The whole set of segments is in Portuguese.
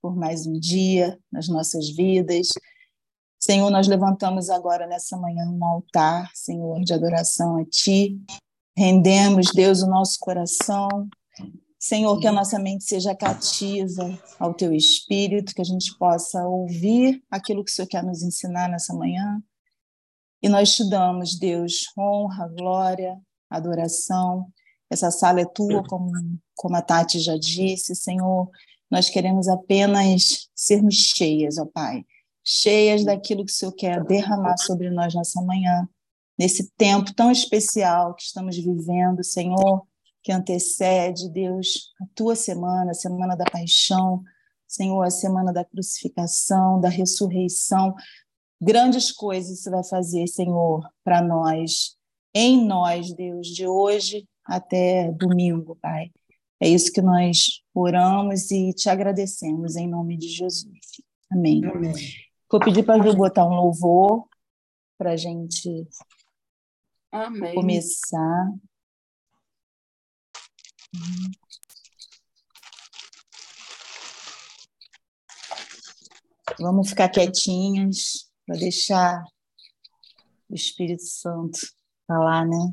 por mais um dia nas nossas vidas. Senhor, nós levantamos agora nessa manhã um altar, Senhor, de adoração a Ti. Rendemos, Deus, o nosso coração. Senhor, que a nossa mente seja cativa ao Teu Espírito, que a gente possa ouvir aquilo que o Senhor quer nos ensinar nessa manhã. E nós te damos, Deus, honra, glória, adoração. Essa sala é tua, como, como a Tati já disse, Senhor. Nós queremos apenas sermos cheias, ó Pai cheias daquilo que o Senhor quer derramar sobre nós nessa manhã, nesse tempo tão especial que estamos vivendo, Senhor, que antecede, Deus, a tua semana, a semana da paixão, Senhor, a semana da crucificação, da ressurreição. Grandes coisas você vai fazer, Senhor, para nós, em nós, Deus, de hoje até domingo, Pai. É isso que nós oramos e te agradecemos em nome de Jesus. Amém. Amém. Vou pedir para a Ju botar um louvor para a gente Amém. começar. Vamos ficar quietinhas para deixar o Espírito Santo falar, né?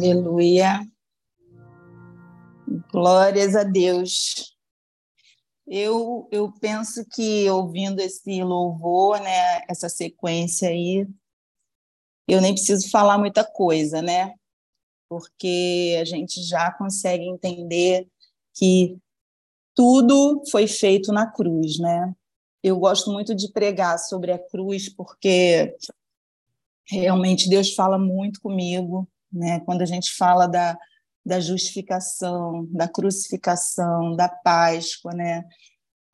Aleluia. Glórias a Deus. Eu, eu penso que ouvindo esse louvor, né, essa sequência aí, eu nem preciso falar muita coisa, né? Porque a gente já consegue entender que tudo foi feito na cruz, né? Eu gosto muito de pregar sobre a cruz porque realmente Deus fala muito comigo né? Quando a gente fala da, da justificação, da crucificação, da Páscoa, né?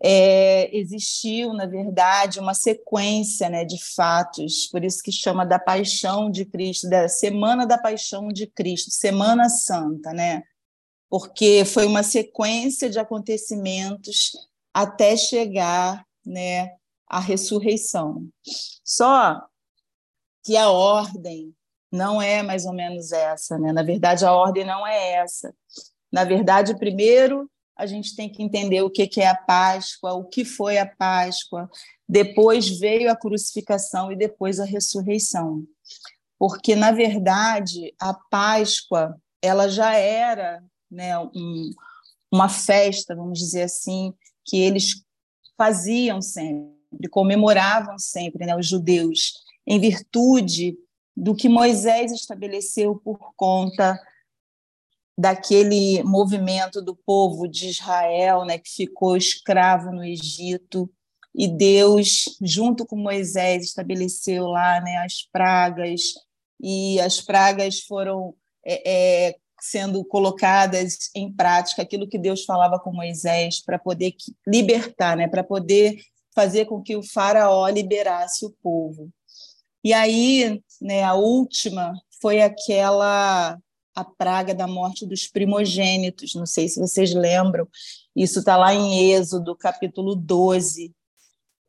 É, existiu, na verdade, uma sequência né, de fatos, por isso que chama da paixão de Cristo, da Semana da Paixão de Cristo, Semana Santa, né? porque foi uma sequência de acontecimentos até chegar né, à ressurreição. Só que a ordem não é mais ou menos essa, né? Na verdade, a ordem não é essa. Na verdade, primeiro a gente tem que entender o que é a Páscoa, o que foi a Páscoa. Depois veio a crucificação e depois a ressurreição. Porque, na verdade, a Páscoa ela já era né, um, uma festa, vamos dizer assim, que eles faziam sempre, comemoravam sempre, né, os judeus, em virtude do que Moisés estabeleceu por conta daquele movimento do povo de Israel, né, que ficou escravo no Egito, e Deus, junto com Moisés, estabeleceu lá né, as pragas, e as pragas foram é, é, sendo colocadas em prática, aquilo que Deus falava com Moisés, para poder libertar, né, para poder fazer com que o faraó liberasse o povo. E aí, né, a última foi aquela a praga da morte dos primogênitos. Não sei se vocês lembram. Isso está lá em Êxodo, capítulo 12.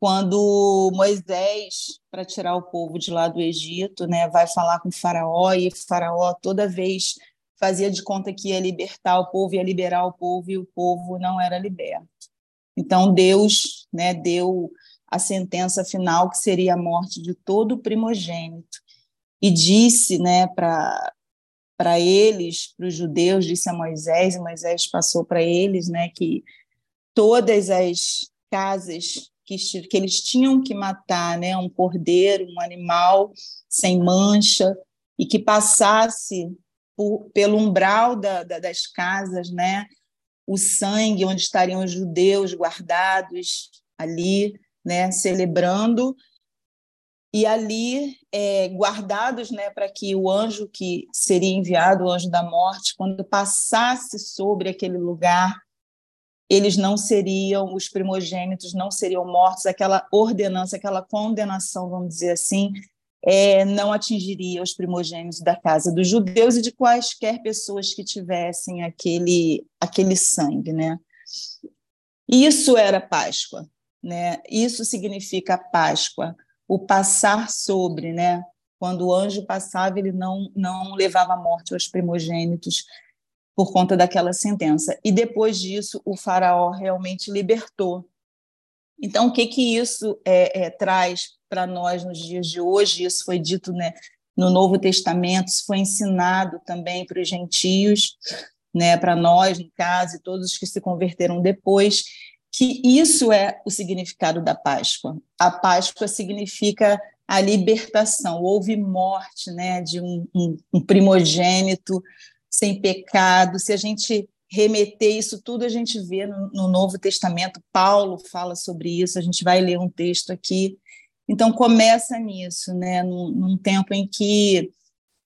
quando Moisés, para tirar o povo de lá do Egito, né, vai falar com Faraó, e Faraó toda vez fazia de conta que ia libertar o povo, ia liberar o povo, e o povo não era liberto. Então, Deus né, deu a sentença final, que seria a morte de todo o primogênito, e disse né, para eles, para os judeus, disse a Moisés, e Moisés passou para eles né, que todas as casas que, que eles tinham que matar né, um cordeiro, um animal sem mancha, e que passasse por, pelo umbral da, da, das casas, né, o sangue onde estariam os judeus guardados ali, né, celebrando, e ali é, guardados né, para que o anjo que seria enviado, o anjo da morte, quando passasse sobre aquele lugar, eles não seriam, os primogênitos não seriam mortos, aquela ordenança, aquela condenação, vamos dizer assim, é, não atingiria os primogênitos da casa dos judeus e de quaisquer pessoas que tivessem aquele, aquele sangue. Né? Isso era Páscoa, né? isso significa Páscoa, o passar sobre, né? quando o anjo passava, ele não, não levava a morte aos primogênitos, por conta daquela sentença. E depois disso, o faraó realmente libertou. Então, o que que isso é, é, traz para nós nos dias de hoje? Isso foi dito né, no Novo Testamento, isso foi ensinado também para os gentios, né, para nós, no caso, e todos os que se converteram depois, que isso é o significado da Páscoa. A Páscoa significa a libertação. Houve morte né, de um, um, um primogênito, sem pecado, se a gente remeter isso tudo, a gente vê no, no, Novo Testamento, Paulo fala sobre isso, a gente vai ler um texto aqui. Então, começa nisso, né? num, num tempo em que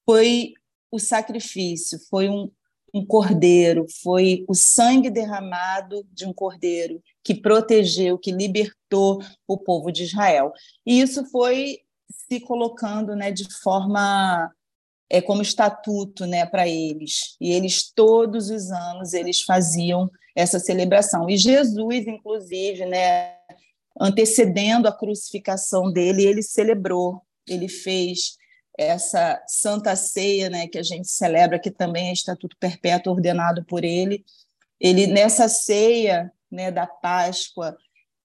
foi o sacrifício, foi um, um cordeiro, foi o sangue derramado de um cordeiro que protegeu, que libertou o povo de Israel. E isso foi se colocando né, de forma é, como estatuto né, para eles. E eles, todos os anos, eles faziam essa celebração. E Jesus, inclusive, né, antecedendo a crucificação dele, ele celebrou, ele fez essa santa ceia né, que a gente celebra, que também é estatuto perpétuo ordenado por ele. Ele, nessa ceia né, da Páscoa,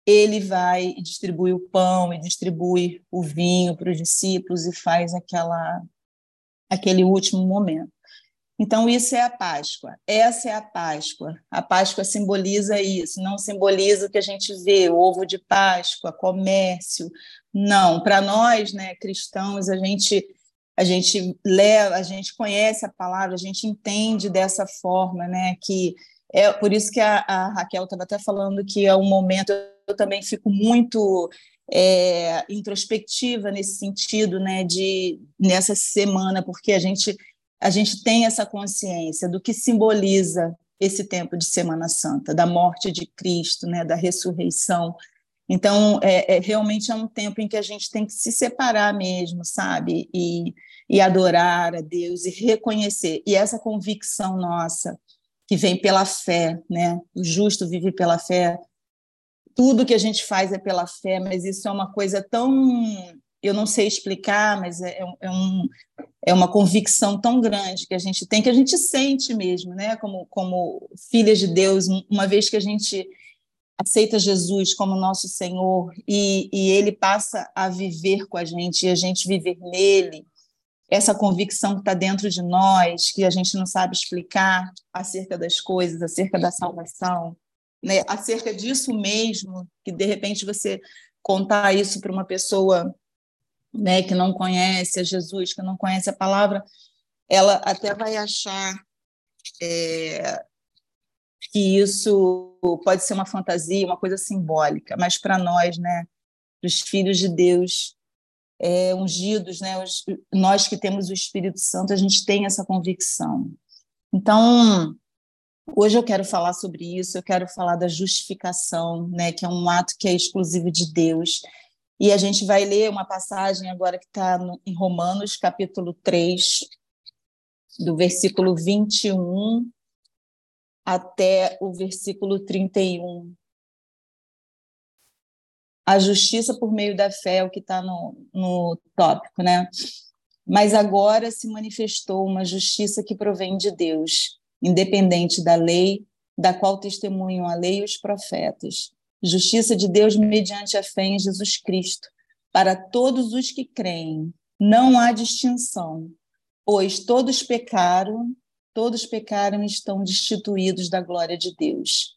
ele vai e distribui o pão e distribui o vinho para os discípulos e faz aquela aquele último momento. Então, isso é a Páscoa. Essa é a Páscoa. A Páscoa simboliza isso, não simboliza o que a gente vê, ovo de Páscoa, comércio. Não, para nós, né, cristãos, a gente a gente leva, a gente conhece a palavra, a gente entende dessa forma, né, que é por isso que a, a Raquel estava até falando que é um momento eu também fico muito é, introspectiva nesse sentido, né, de nessa semana, porque a gente a gente tem essa consciência do que simboliza esse tempo de Semana Santa, da morte de Cristo, né, da ressurreição. Então, é, é, realmente é um tempo em que a gente tem que se separar mesmo, sabe? E, e adorar a Deus e reconhecer. E essa convicção nossa, que vem pela fé, né? O justo vive pela fé, tudo que a gente faz é pela fé, mas isso é uma coisa tão. Eu não sei explicar, mas é, é, um, é uma convicção tão grande que a gente tem, que a gente sente mesmo, né? Como, como filhas de Deus, uma vez que a gente aceita Jesus como nosso Senhor e, e Ele passa a viver com a gente e a gente viver nele, essa convicção que está dentro de nós, que a gente não sabe explicar acerca das coisas, acerca da salvação, né, acerca disso mesmo, que de repente você contar isso para uma pessoa né, que não conhece a Jesus, que não conhece a palavra, ela até vai achar é, que isso pode ser uma fantasia, uma coisa simbólica, mas para nós, né, os filhos de Deus é, ungidos, né, os, nós que temos o Espírito Santo, a gente tem essa convicção. Então, Hoje eu quero falar sobre isso, eu quero falar da justificação, né, que é um ato que é exclusivo de Deus. E a gente vai ler uma passagem agora que está em Romanos, capítulo 3, do versículo 21 até o versículo 31. A justiça por meio da fé, é o que está no, no tópico, né? Mas agora se manifestou uma justiça que provém de Deus, independente da lei, da qual testemunham a lei e os profetas. Justiça de Deus mediante a fé em Jesus Cristo, para todos os que creem. Não há distinção, pois todos pecaram, todos pecaram e estão destituídos da glória de Deus,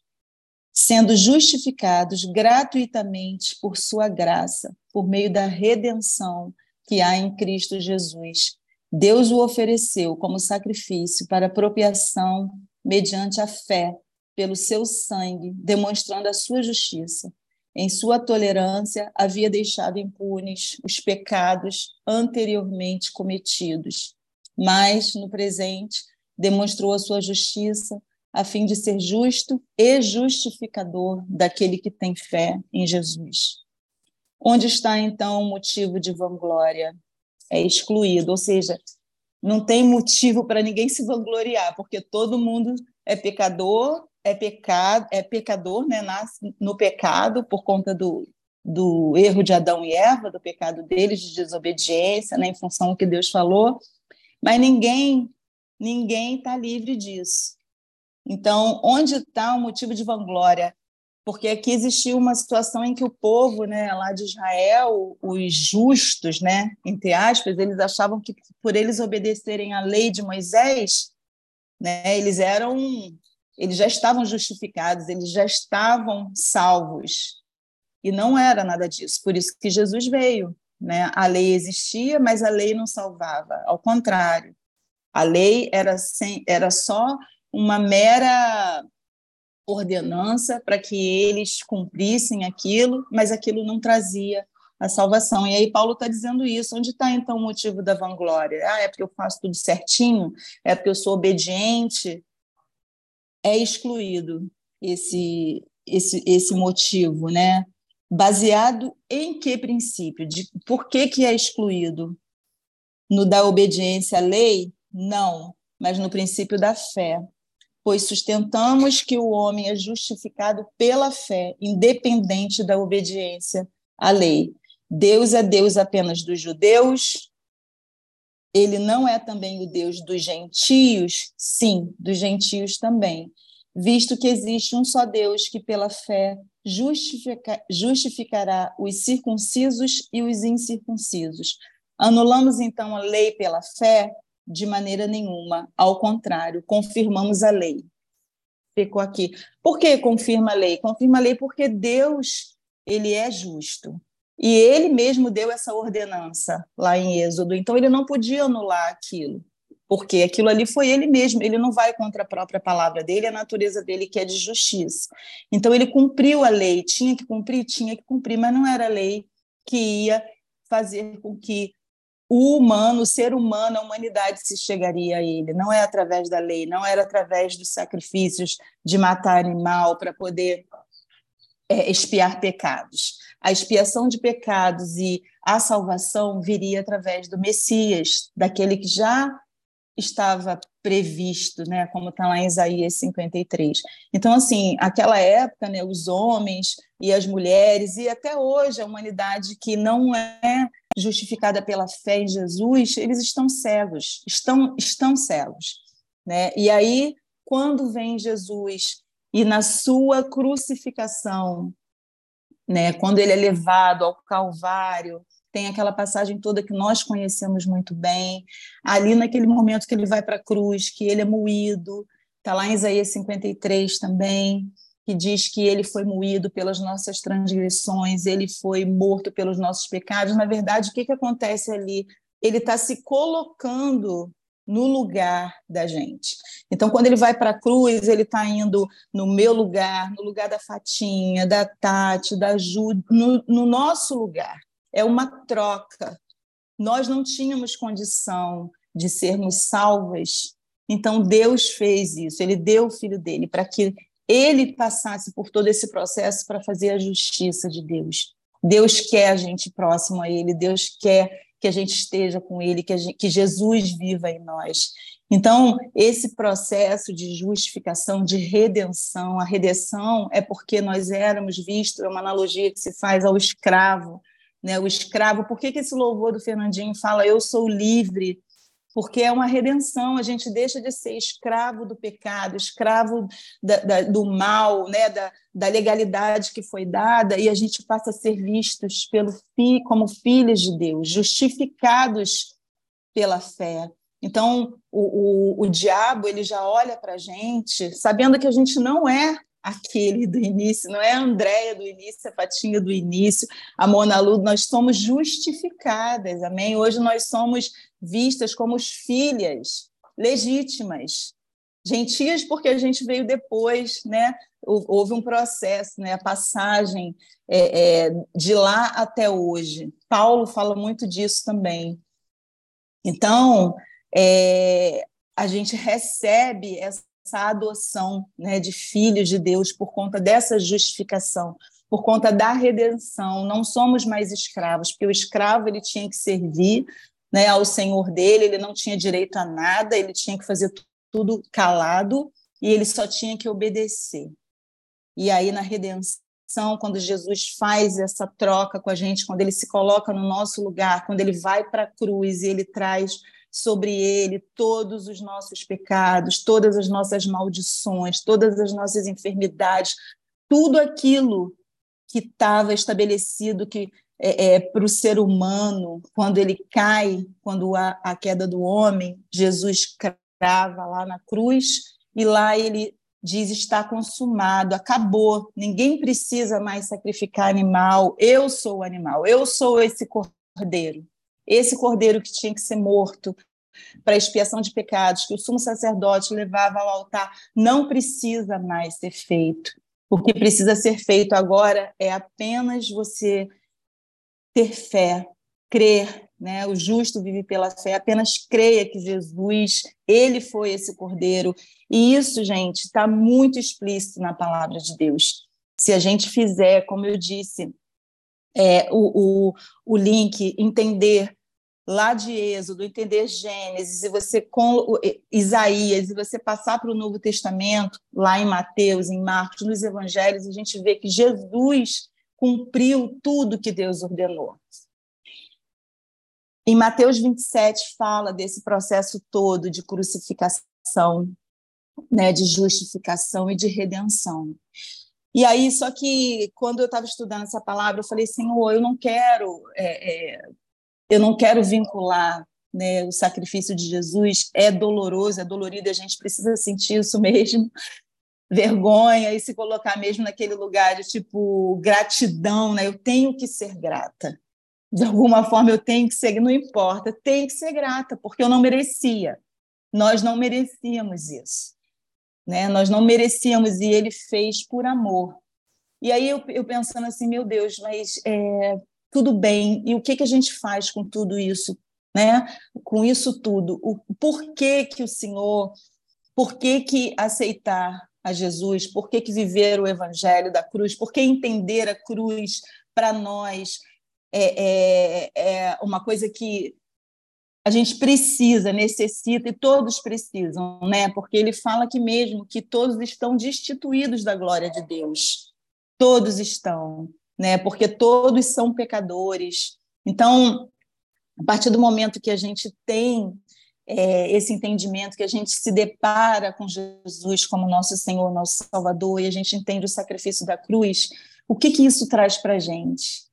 sendo justificados gratuitamente por sua graça, por meio da redenção que há em Cristo Jesus. Deus o ofereceu como sacrifício para apropriação mediante a fé pelo seu sangue, demonstrando a sua justiça. Em sua tolerância, havia deixado impunes os pecados anteriormente cometidos, mas, no presente, demonstrou a sua justiça a fim de ser justo e justificador daquele que tem fé em Jesus. Onde está, então, o motivo de vanglória? É excluído, ou seja, não tem motivo para ninguém se vangloriar, porque todo mundo é pecador é pecado, é pecador, né? Nasce no pecado por conta do, do erro de Adão e Eva, do pecado deles de desobediência, né, em função do que Deus falou. Mas ninguém, ninguém está livre disso. Então, onde está o motivo de vanglória? Porque aqui existiu uma situação em que o povo, né, lá de Israel, os justos, né, entre aspas, eles achavam que por eles obedecerem à lei de Moisés, né, eles eram eles já estavam justificados, eles já estavam salvos. E não era nada disso. Por isso que Jesus veio. Né? A lei existia, mas a lei não salvava. Ao contrário, a lei era, sem, era só uma mera ordenança para que eles cumprissem aquilo, mas aquilo não trazia a salvação. E aí Paulo está dizendo isso. Onde está então o motivo da vanglória? Ah, é porque eu faço tudo certinho? É porque eu sou obediente? é excluído esse, esse, esse motivo, né? Baseado em que princípio? De, por que, que é excluído? No da obediência à lei? Não, mas no princípio da fé. Pois sustentamos que o homem é justificado pela fé, independente da obediência à lei. Deus é Deus apenas dos judeus, ele não é também o Deus dos gentios? Sim, dos gentios também, visto que existe um só Deus que, pela fé, justifica, justificará os circuncisos e os incircuncisos. Anulamos, então, a lei pela fé? De maneira nenhuma. Ao contrário, confirmamos a lei. Ficou aqui. Por que confirma a lei? Confirma a lei porque Deus ele é justo. E ele mesmo deu essa ordenança lá em Êxodo, então ele não podia anular aquilo, porque aquilo ali foi ele mesmo, ele não vai contra a própria palavra dele, a natureza dele que é de justiça. Então ele cumpriu a lei, tinha que cumprir, tinha que cumprir, mas não era a lei que ia fazer com que o humano, o ser humano, a humanidade se chegaria a ele. Não é através da lei, não era através dos sacrifícios de matar animal para poder é, expiar pecados a expiação de pecados e a salvação viria através do Messias, daquele que já estava previsto, né, como está lá em Isaías 53. Então, assim, aquela época, né, os homens e as mulheres, e até hoje a humanidade que não é justificada pela fé em Jesus, eles estão cegos, estão, estão cegos. Né? E aí, quando vem Jesus e na sua crucificação, né? Quando ele é levado ao Calvário, tem aquela passagem toda que nós conhecemos muito bem. Ali naquele momento que ele vai para a cruz, que ele é moído, está lá em Isaías 53 também, que diz que ele foi moído pelas nossas transgressões, ele foi morto pelos nossos pecados. Na verdade, o que, que acontece ali? Ele está se colocando no lugar da gente. Então, quando ele vai para a cruz, ele está indo no meu lugar, no lugar da Fatinha, da Tati, da Ju, no, no nosso lugar. É uma troca. Nós não tínhamos condição de sermos salvas, então Deus fez isso. Ele deu o filho dele para que ele passasse por todo esse processo para fazer a justiça de Deus. Deus quer a gente próximo a ele, Deus quer que a gente esteja com Ele, que, gente, que Jesus viva em nós. Então, esse processo de justificação, de redenção, a redenção é porque nós éramos vistos, é uma analogia que se faz ao escravo, né? O escravo, por que, que esse louvor do Fernandinho fala eu sou livre? Porque é uma redenção, a gente deixa de ser escravo do pecado, escravo da, da, do mal, né? da, da legalidade que foi dada, e a gente passa a ser vistos pelo fi, como filhos de Deus, justificados pela fé. Então, o, o, o diabo ele já olha para a gente sabendo que a gente não é aquele do início, não é a Andréia do início, a Patinha do início, a Mona Lu, nós somos justificadas, amém? Hoje nós somos vistas como filhas legítimas, gentias porque a gente veio depois, né? Houve um processo, né? A passagem é, é, de lá até hoje. Paulo fala muito disso também. Então, é, a gente recebe essa adoção né, de filhos de Deus por conta dessa justificação, por conta da redenção. Não somos mais escravos, porque o escravo ele tinha que servir né, ao senhor dele, ele não tinha direito a nada, ele tinha que fazer tudo calado e ele só tinha que obedecer. E aí, na redenção, quando Jesus faz essa troca com a gente, quando ele se coloca no nosso lugar, quando ele vai para a cruz e ele traz sobre ele todos os nossos pecados, todas as nossas maldições, todas as nossas enfermidades, tudo aquilo que estava estabelecido que é, é para o ser humano, quando ele cai, quando há a queda do homem, Jesus crava lá na cruz e lá ele diz está consumado, acabou, ninguém precisa mais sacrificar animal, eu sou o animal, eu sou esse cordeiro. Esse cordeiro que tinha que ser morto para expiação de pecados, que o sumo sacerdote levava ao altar, não precisa mais ser feito. O que precisa ser feito agora é apenas você ter fé, crer, né? O justo vive pela fé, apenas creia que Jesus, ele foi esse cordeiro. E isso, gente, está muito explícito na palavra de Deus. Se a gente fizer, como eu disse, é, o, o, o link, entender lá de Êxodo, entender Gênesis, e você com Isaías, e você passar para o Novo Testamento, lá em Mateus, em Marcos, nos Evangelhos, a gente vê que Jesus cumpriu tudo que Deus ordenou. Em Mateus 27 fala desse processo todo de crucificação, né, de justificação e de redenção. E aí, só que quando eu estava estudando essa palavra, eu falei, Senhor, eu não quero é, é, eu não quero vincular né, o sacrifício de Jesus, é doloroso, é dolorido, a gente precisa sentir isso mesmo, vergonha e se colocar mesmo naquele lugar de tipo gratidão, né? Eu tenho que ser grata. De alguma forma eu tenho que ser, não importa, tenho que ser grata, porque eu não merecia. Nós não merecíamos isso. Né? Nós não merecíamos e ele fez por amor. E aí eu, eu pensando assim, meu Deus, mas é, tudo bem, e o que, que a gente faz com tudo isso, né? Com isso tudo, o porquê que o Senhor, por que, que aceitar a Jesus, por que, que viver o evangelho da cruz, por que entender a cruz para nós é, é, é uma coisa que a gente precisa, necessita e todos precisam, né? Porque ele fala que mesmo que todos estão destituídos da glória de Deus. Todos estão né? Porque todos são pecadores. Então, a partir do momento que a gente tem é, esse entendimento, que a gente se depara com Jesus como nosso Senhor, nosso Salvador, e a gente entende o sacrifício da cruz, o que, que isso traz para a gente?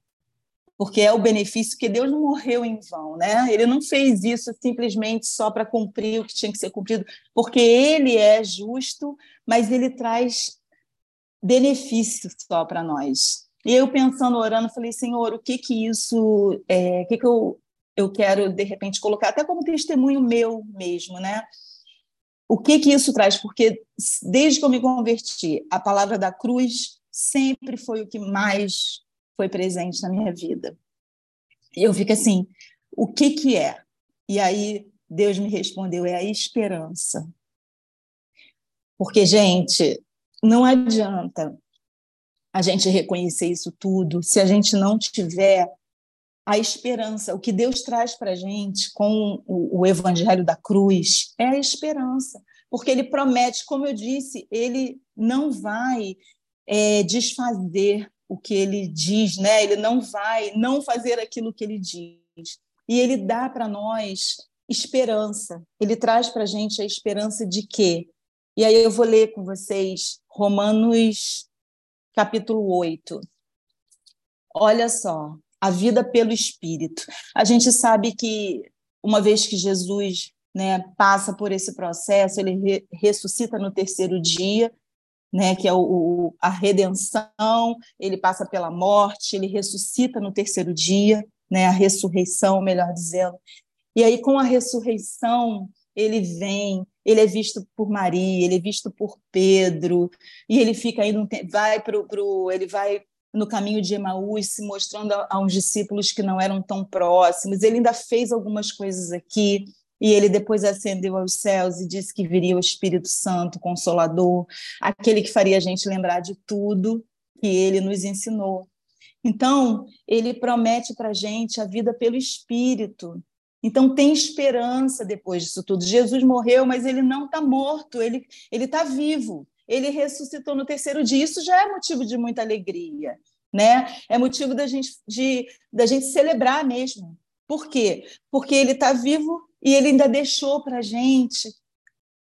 Porque é o benefício que Deus não morreu em vão, né? Ele não fez isso simplesmente só para cumprir o que tinha que ser cumprido, porque Ele é justo, mas Ele traz benefício só para nós. E eu pensando, orando, falei, Senhor, o que que isso, é, o que que eu, eu quero, de repente, colocar, até como testemunho meu mesmo, né? O que que isso traz? Porque desde que eu me converti, a palavra da cruz sempre foi o que mais foi presente na minha vida. E eu fico assim, o que que é? E aí Deus me respondeu, é a esperança. Porque, gente, não adianta a gente reconhecer isso tudo, se a gente não tiver a esperança. O que Deus traz para a gente com o, o evangelho da cruz é a esperança, porque ele promete, como eu disse, ele não vai é, desfazer o que ele diz, né? Ele não vai não fazer aquilo que ele diz. E ele dá para nós esperança. Ele traz para a gente a esperança de quê? E aí eu vou ler com vocês Romanos capítulo 8. Olha só, a vida pelo Espírito. A gente sabe que uma vez que Jesus né, passa por esse processo, ele re ressuscita no terceiro dia, né, que é o, o, a redenção, ele passa pela morte, ele ressuscita no terceiro dia, né, a ressurreição, melhor dizendo. E aí, com a ressurreição, ele vem, ele é visto por Maria, ele é visto por Pedro, e ele fica indo, vai para o, ele vai no caminho de Emaús, se mostrando a, a uns discípulos que não eram tão próximos. Ele ainda fez algumas coisas aqui, e ele depois ascendeu aos céus e disse que viria o Espírito Santo, Consolador, aquele que faria a gente lembrar de tudo que ele nos ensinou. Então, ele promete para a gente a vida pelo Espírito. Então, tem esperança depois disso tudo. Jesus morreu, mas ele não está morto, ele está vivo ele ressuscitou no terceiro dia. Isso já é motivo de muita alegria, né? É motivo da gente, de, da gente celebrar mesmo. Por quê? Porque ele está vivo e ele ainda deixou para a gente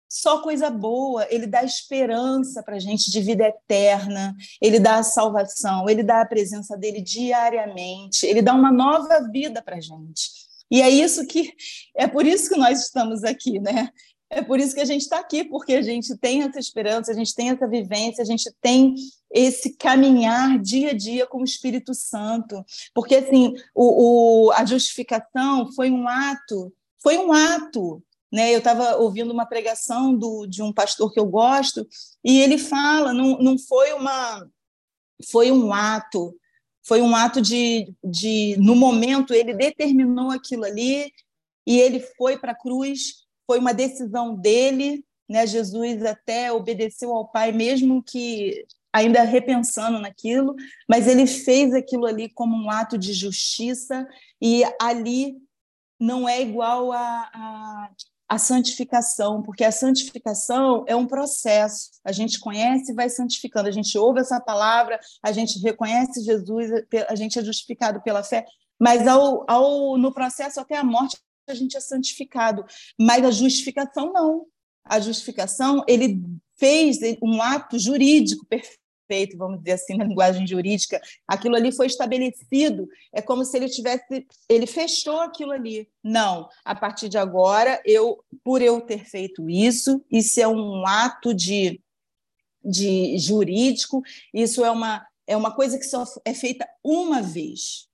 só coisa boa, ele dá esperança para a gente de vida eterna, ele dá a salvação, ele dá a presença dele diariamente, ele dá uma nova vida para a gente. E é isso que é por isso que nós estamos aqui, né? É por isso que a gente está aqui, porque a gente tem essa esperança, a gente tem essa vivência, a gente tem esse caminhar dia a dia com o Espírito Santo. Porque, assim, o, o a justificação foi um ato, foi um ato. Né? Eu estava ouvindo uma pregação do, de um pastor que eu gosto, e ele fala, não, não foi uma. Foi um ato, foi um ato de, de. No momento, ele determinou aquilo ali, e ele foi para a cruz foi uma decisão dele, né? Jesus até obedeceu ao Pai, mesmo que ainda repensando naquilo, mas ele fez aquilo ali como um ato de justiça e ali não é igual a, a, a santificação, porque a santificação é um processo. A gente conhece e vai santificando, a gente ouve essa palavra, a gente reconhece Jesus, a gente é justificado pela fé, mas ao, ao, no processo até a morte a gente é santificado, mas a justificação não. A justificação, ele fez um ato jurídico perfeito, vamos dizer assim, na linguagem jurídica. Aquilo ali foi estabelecido, é como se ele tivesse, ele fechou aquilo ali. Não, a partir de agora, eu, por eu ter feito isso, isso é um ato de, de jurídico, isso é uma é uma coisa que só é feita uma vez.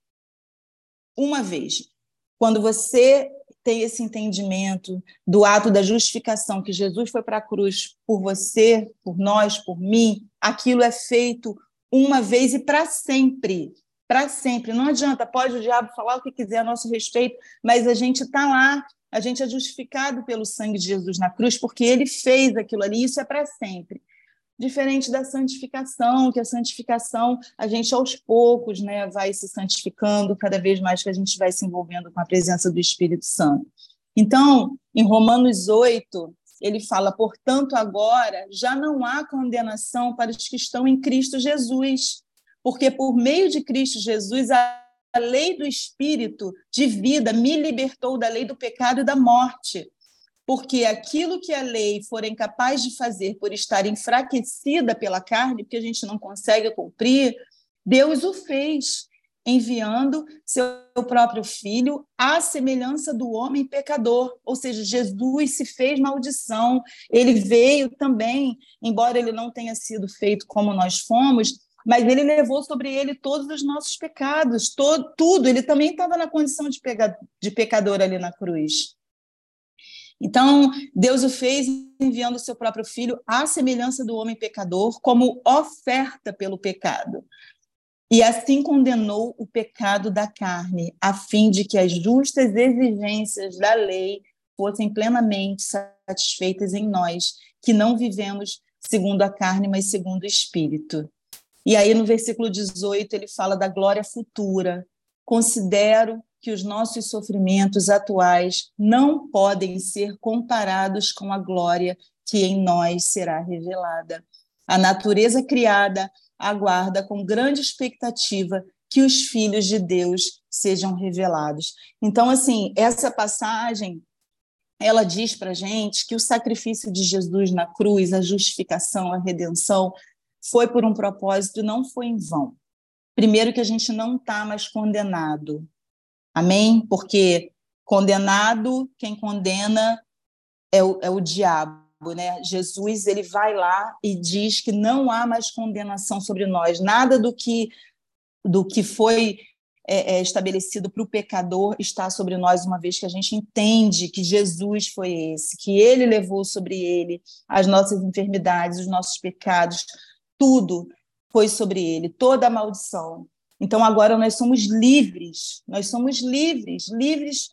Uma vez. Quando você ter esse entendimento do ato da justificação, que Jesus foi para a cruz por você, por nós, por mim, aquilo é feito uma vez e para sempre. Para sempre. Não adianta, pode o diabo falar o que quiser a nosso respeito, mas a gente está lá, a gente é justificado pelo sangue de Jesus na cruz, porque ele fez aquilo ali, isso é para sempre diferente da santificação, que a santificação a gente aos poucos, né, vai se santificando cada vez mais que a gente vai se envolvendo com a presença do Espírito Santo. Então, em Romanos 8, ele fala: "Portanto, agora já não há condenação para os que estão em Cristo Jesus, porque por meio de Cristo Jesus a lei do espírito de vida me libertou da lei do pecado e da morte porque aquilo que a lei for incapaz de fazer por estar enfraquecida pela carne, porque a gente não consegue cumprir, Deus o fez, enviando seu próprio filho à semelhança do homem pecador, ou seja, Jesus se fez maldição, ele veio também, embora ele não tenha sido feito como nós fomos, mas ele levou sobre ele todos os nossos pecados, tudo, ele também estava na condição de, de pecador ali na cruz. Então, Deus o fez enviando o seu próprio filho à semelhança do homem pecador, como oferta pelo pecado. E assim condenou o pecado da carne, a fim de que as justas exigências da lei fossem plenamente satisfeitas em nós, que não vivemos segundo a carne, mas segundo o espírito. E aí no versículo 18 ele fala da glória futura, considero que os nossos sofrimentos atuais não podem ser comparados com a glória que em nós será revelada. A natureza criada aguarda com grande expectativa que os filhos de Deus sejam revelados. Então, assim, essa passagem ela diz para gente que o sacrifício de Jesus na cruz, a justificação, a redenção, foi por um propósito, não foi em vão. Primeiro que a gente não está mais condenado, amém? Porque condenado, quem condena é o, é o diabo, né? Jesus ele vai lá e diz que não há mais condenação sobre nós, nada do que do que foi é, é, estabelecido para o pecador está sobre nós, uma vez que a gente entende que Jesus foi esse, que ele levou sobre ele as nossas enfermidades, os nossos pecados, tudo foi sobre ele, toda a maldição. Então agora nós somos livres, nós somos livres, livres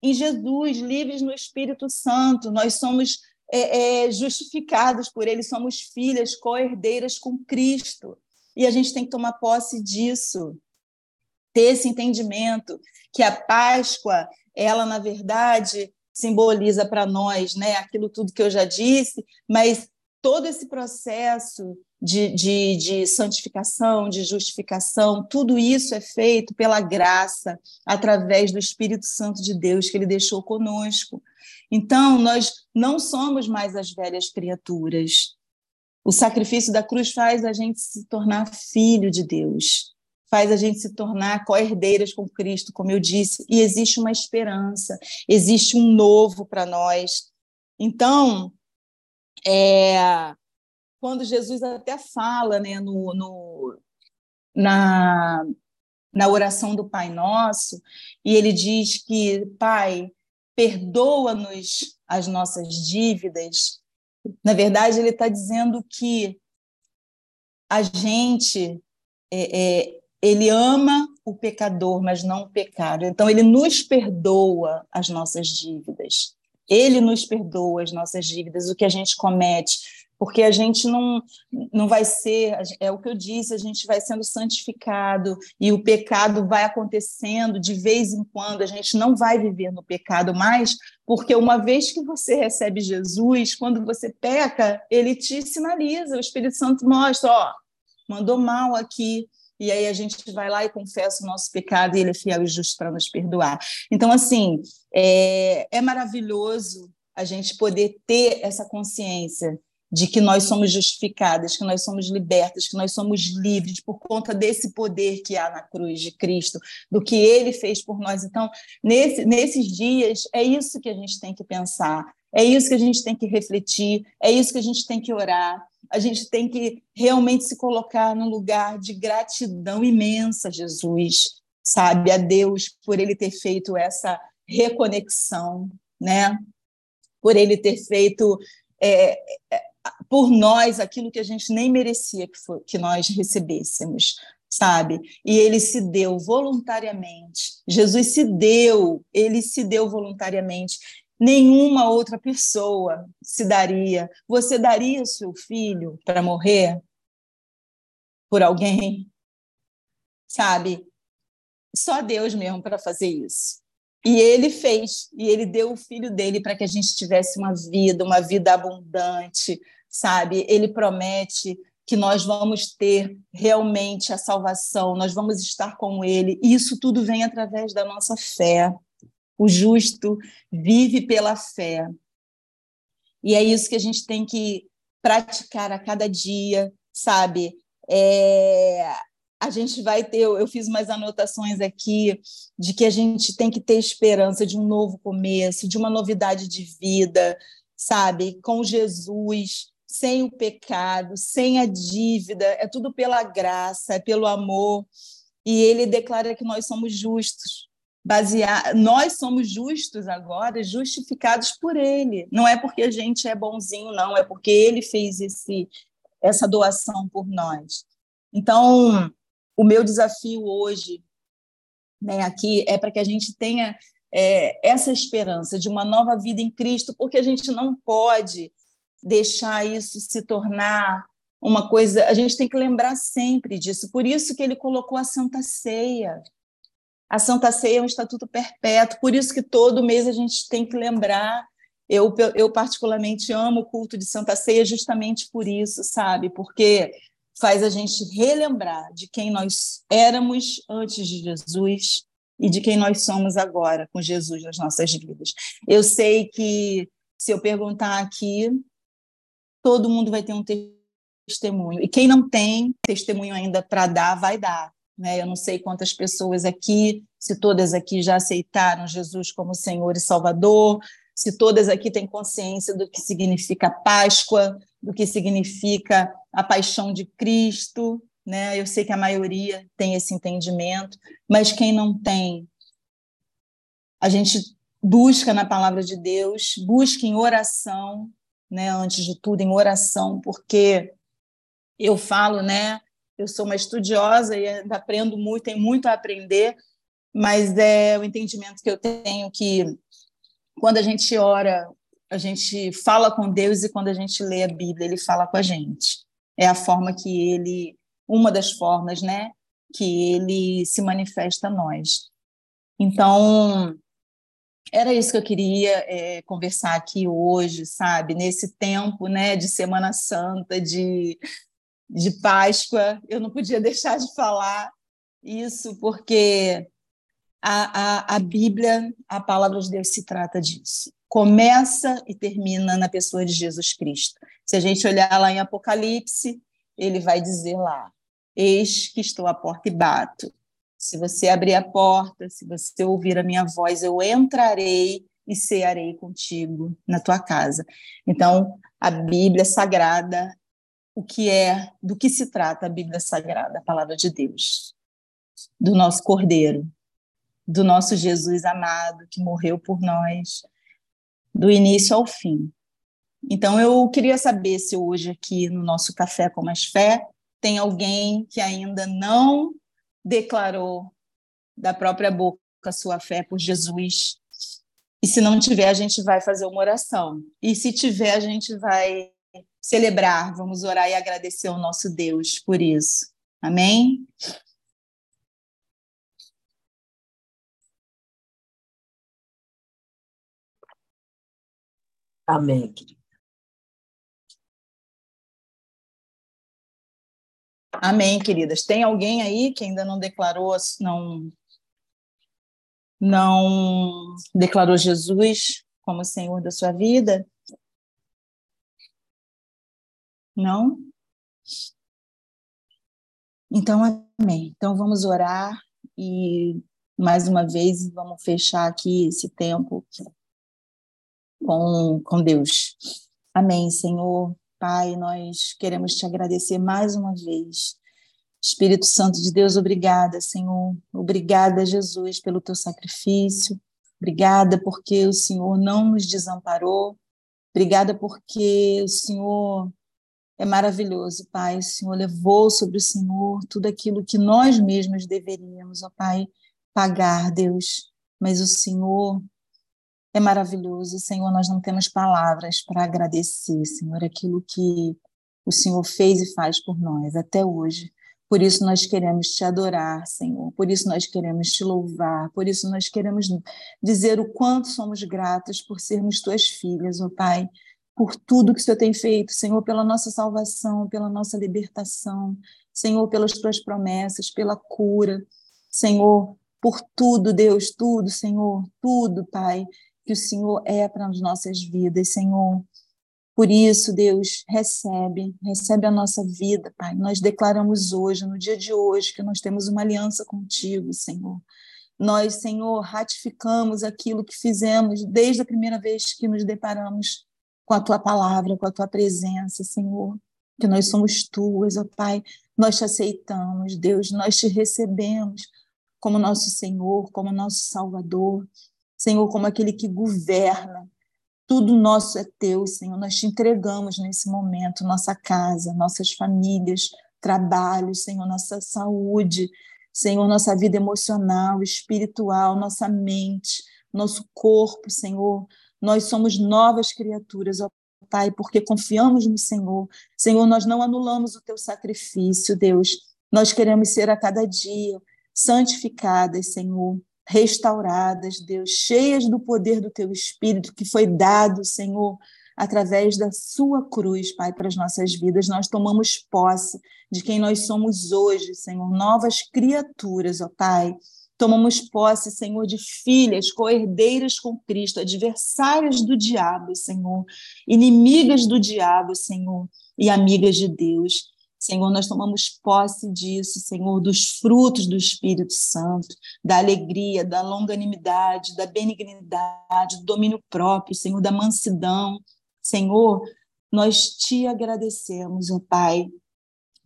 em Jesus, livres no Espírito Santo, nós somos é, é, justificados por ele, somos filhas, co-herdeiras com Cristo. E a gente tem que tomar posse disso ter esse entendimento que a Páscoa, ela na verdade simboliza para nós, né, aquilo tudo que eu já disse, mas todo esse processo de, de, de, santificação, de justificação, tudo isso é feito pela graça, através do Espírito Santo de Deus que Ele deixou conosco. Então, nós não somos mais as velhas criaturas. O sacrifício da cruz faz a gente se tornar filho de Deus faz a gente se tornar co-herdeiras com Cristo, como eu disse, e existe uma esperança, existe um novo para nós. Então, é, quando Jesus até fala né, no, no, na, na oração do Pai Nosso, e ele diz que, Pai, perdoa-nos as nossas dívidas, na verdade, ele está dizendo que a gente é, é, ele ama o pecador, mas não o pecado. Então, ele nos perdoa as nossas dívidas. Ele nos perdoa as nossas dívidas, o que a gente comete, porque a gente não, não vai ser, é o que eu disse, a gente vai sendo santificado e o pecado vai acontecendo de vez em quando, a gente não vai viver no pecado mais, porque uma vez que você recebe Jesus, quando você peca, ele te sinaliza, o Espírito Santo mostra, ó, mandou mal aqui, e aí a gente vai lá e confessa o nosso pecado e ele é fiel e justo para nos perdoar. Então, assim, é, é maravilhoso a gente poder ter essa consciência de que nós somos justificadas, que nós somos libertas, que nós somos livres por conta desse poder que há na cruz de Cristo, do que ele fez por nós. Então, nesse, nesses dias, é isso que a gente tem que pensar, é isso que a gente tem que refletir, é isso que a gente tem que orar, a gente tem que realmente se colocar num lugar de gratidão imensa, Jesus, sabe, a Deus por ele ter feito essa reconexão, né? Por ele ter feito é, é, por nós aquilo que a gente nem merecia que, for, que nós recebêssemos, sabe? E ele se deu voluntariamente. Jesus se deu, ele se deu voluntariamente nenhuma outra pessoa se daria. Você daria seu filho para morrer por alguém? Sabe? Só Deus mesmo para fazer isso. E ele fez, e ele deu o filho dele para que a gente tivesse uma vida, uma vida abundante, sabe? Ele promete que nós vamos ter realmente a salvação, nós vamos estar com ele. E isso tudo vem através da nossa fé. O justo vive pela fé. E é isso que a gente tem que praticar a cada dia, sabe? É, a gente vai ter, eu fiz umas anotações aqui de que a gente tem que ter esperança de um novo começo, de uma novidade de vida, sabe? Com Jesus, sem o pecado, sem a dívida, é tudo pela graça, é pelo amor. E ele declara que nós somos justos basear, nós somos justos agora, justificados por ele. Não é porque a gente é bonzinho, não, é porque ele fez esse essa doação por nós. Então, o meu desafio hoje, né, aqui é para que a gente tenha é, essa esperança de uma nova vida em Cristo, porque a gente não pode deixar isso se tornar uma coisa. A gente tem que lembrar sempre disso. Por isso que ele colocou a Santa Ceia A Santa Ceia é um estatuto perpétuo, por isso que todo mês a gente tem que lembrar. Eu, eu particularmente amo o culto de Santa Ceia justamente por isso, sabe? Porque faz a gente relembrar de quem nós éramos antes de Jesus e de quem nós somos agora com Jesus nas nossas vidas. Eu sei que se eu perguntar aqui, todo mundo vai ter um testemunho. E quem não tem testemunho ainda para dar, vai dar. Né? Eu não sei quantas pessoas aqui, se todas aqui já aceitaram Jesus como Senhor e Salvador, se todas aqui têm consciência do que significa Páscoa, do que significa a paixão de Cristo, né? Eu sei que a maioria tem esse entendimento, mas quem não tem, a gente busca na palavra de Deus, busca em oração, né? Antes de tudo, em oração, porque eu falo, né? Eu sou uma estudiosa e aprendo muito, tenho muito a aprender, mas é o entendimento que eu tenho que quando a gente ora, a gente fala com Deus e quando a gente lê a Bíblia, ele fala com a gente. É a forma que ele, uma das formas, né, que ele se manifesta a nós. Então, era isso que eu queria é, conversar aqui hoje, sabe? Nesse tempo, né, de Semana Santa, de, de Páscoa, eu não podia deixar de falar isso, porque a, a, a Bíblia, a palavra de Deus se trata disso. Começa e termina na pessoa de Jesus Cristo. Se a gente olhar lá em Apocalipse, ele vai dizer lá: Eis que estou à porta e bato. Se você abrir a porta, se você ouvir a minha voz, eu entrarei e cearei contigo na tua casa. Então, a Bíblia Sagrada, o que é, do que se trata a Bíblia Sagrada, a palavra de Deus, do nosso Cordeiro, do nosso Jesus amado que morreu por nós, do início ao fim. Então, eu queria saber se hoje, aqui no nosso Café com Mais Fé, tem alguém que ainda não declarou da própria boca sua fé por Jesus. E se não tiver, a gente vai fazer uma oração. E se tiver, a gente vai celebrar, vamos orar e agradecer ao nosso Deus por isso. Amém? Amém, querida. Amém, queridas. Tem alguém aí que ainda não declarou, não, não declarou Jesus como Senhor da sua vida? Não? Então, amém. Então, vamos orar e, mais uma vez, vamos fechar aqui esse tempo com, com Deus. Amém, Senhor. Pai, nós queremos te agradecer mais uma vez. Espírito Santo de Deus, obrigada, Senhor. Obrigada, Jesus, pelo teu sacrifício. Obrigada porque o Senhor não nos desamparou. Obrigada porque o Senhor é maravilhoso, Pai. O Senhor levou sobre o Senhor tudo aquilo que nós mesmos deveríamos, ó Pai, pagar, Deus. Mas o Senhor é maravilhoso. Senhor, nós não temos palavras para agradecer, Senhor, aquilo que o Senhor fez e faz por nós até hoje. Por isso nós queremos te adorar, Senhor. Por isso nós queremos te louvar. Por isso nós queremos dizer o quanto somos gratos por sermos tuas filhas, ó Pai, por tudo que o Senhor tem feito, Senhor, pela nossa salvação, pela nossa libertação, Senhor, pelas tuas promessas, pela cura, Senhor, por tudo, Deus, tudo, Senhor, tudo, Pai que o Senhor é para as nossas vidas, Senhor. Por isso, Deus, recebe, recebe a nossa vida, Pai. Nós declaramos hoje, no dia de hoje, que nós temos uma aliança contigo, Senhor. Nós, Senhor, ratificamos aquilo que fizemos desde a primeira vez que nos deparamos com a tua palavra, com a tua presença, Senhor. Que nós somos tuas, ó Pai. Nós te aceitamos, Deus, nós te recebemos como nosso Senhor, como nosso Salvador. Senhor, como aquele que governa. Tudo nosso é teu, Senhor. Nós te entregamos nesse momento nossa casa, nossas famílias, trabalho, Senhor, nossa saúde, Senhor, nossa vida emocional, espiritual, nossa mente, nosso corpo, Senhor. Nós somos novas criaturas, ó Pai, porque confiamos no Senhor. Senhor, nós não anulamos o teu sacrifício, Deus. Nós queremos ser a cada dia santificadas, Senhor, restauradas, Deus, cheias do poder do teu Espírito que foi dado, Senhor, através da sua cruz, Pai, para as nossas vidas. Nós tomamos posse de quem nós somos hoje, Senhor, novas criaturas, ó Pai. Tomamos posse, Senhor, de filhas, co-herdeiras com Cristo, adversárias do diabo, Senhor, inimigas do diabo, Senhor, e amigas de Deus. Senhor, nós tomamos posse disso, Senhor, dos frutos do Espírito Santo, da alegria, da longanimidade, da benignidade, do domínio próprio, Senhor, da mansidão. Senhor, nós te agradecemos, ó Pai,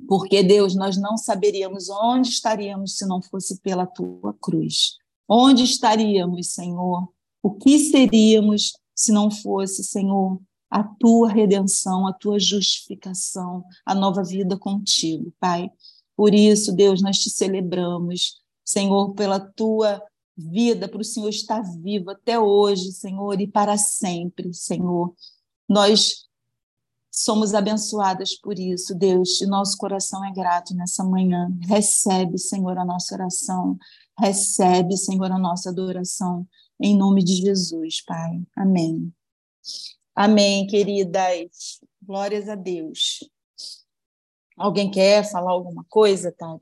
porque, Deus, nós não saberíamos onde estaríamos se não fosse pela tua cruz. Onde estaríamos, Senhor? O que seríamos se não fosse, Senhor, a tua redenção, a tua justificação, a nova vida contigo, Pai. Por isso, Deus, nós te celebramos, Senhor, pela tua vida, para o Senhor estar vivo até hoje, Senhor, e para sempre, Senhor. Nós somos abençoadas por isso, Deus, e nosso coração é grato nessa manhã. Recebe, Senhor, a nossa oração, recebe, Senhor, a nossa adoração, em nome de Jesus, Pai. Amém. Amém, queridas. Glórias a Deus. Alguém quer falar alguma coisa, Tati?